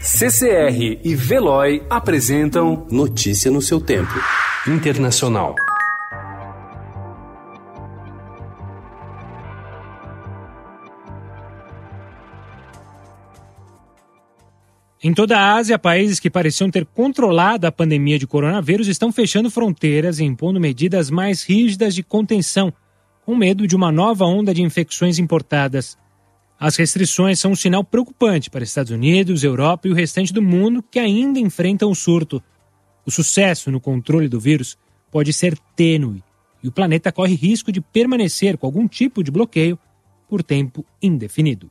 CCR e Veloy apresentam Notícia no seu tempo. Internacional. Em toda a Ásia, países que pareciam ter controlado a pandemia de coronavírus estão fechando fronteiras e impondo medidas mais rígidas de contenção, com medo de uma nova onda de infecções importadas. As restrições são um sinal preocupante para Estados Unidos, Europa e o restante do mundo que ainda enfrentam o surto. O sucesso no controle do vírus pode ser tênue e o planeta corre risco de permanecer com algum tipo de bloqueio por tempo indefinido.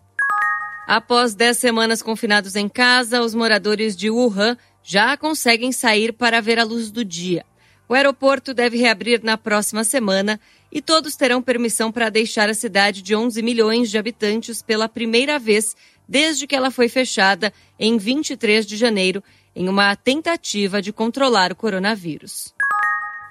Após 10 semanas confinados em casa, os moradores de Wuhan já conseguem sair para ver a luz do dia. O aeroporto deve reabrir na próxima semana e todos terão permissão para deixar a cidade de 11 milhões de habitantes pela primeira vez desde que ela foi fechada em 23 de janeiro, em uma tentativa de controlar o coronavírus.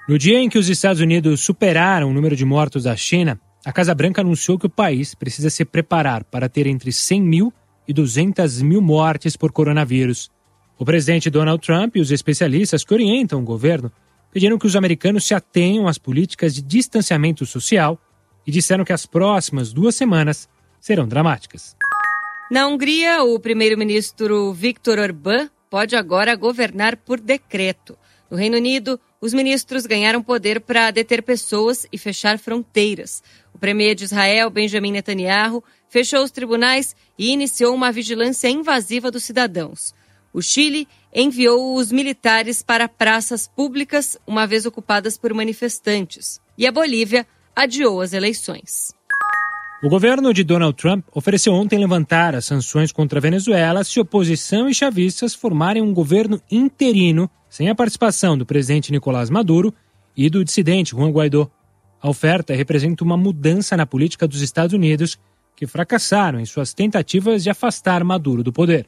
No dia em que os Estados Unidos superaram o número de mortos da China, a Casa Branca anunciou que o país precisa se preparar para ter entre 100 mil e 200 mil mortes por coronavírus. O presidente Donald Trump e os especialistas que orientam o governo pediram que os americanos se atenham às políticas de distanciamento social e disseram que as próximas duas semanas serão dramáticas. Na Hungria, o primeiro-ministro Viktor Orbán pode agora governar por decreto. No Reino Unido, os ministros ganharam poder para deter pessoas e fechar fronteiras. O premier de Israel, Benjamin Netanyahu, fechou os tribunais e iniciou uma vigilância invasiva dos cidadãos. O Chile enviou os militares para praças públicas, uma vez ocupadas por manifestantes. E a Bolívia adiou as eleições. O governo de Donald Trump ofereceu ontem levantar as sanções contra a Venezuela se oposição e chavistas formarem um governo interino sem a participação do presidente Nicolás Maduro e do dissidente Juan Guaidó. A oferta representa uma mudança na política dos Estados Unidos, que fracassaram em suas tentativas de afastar Maduro do poder.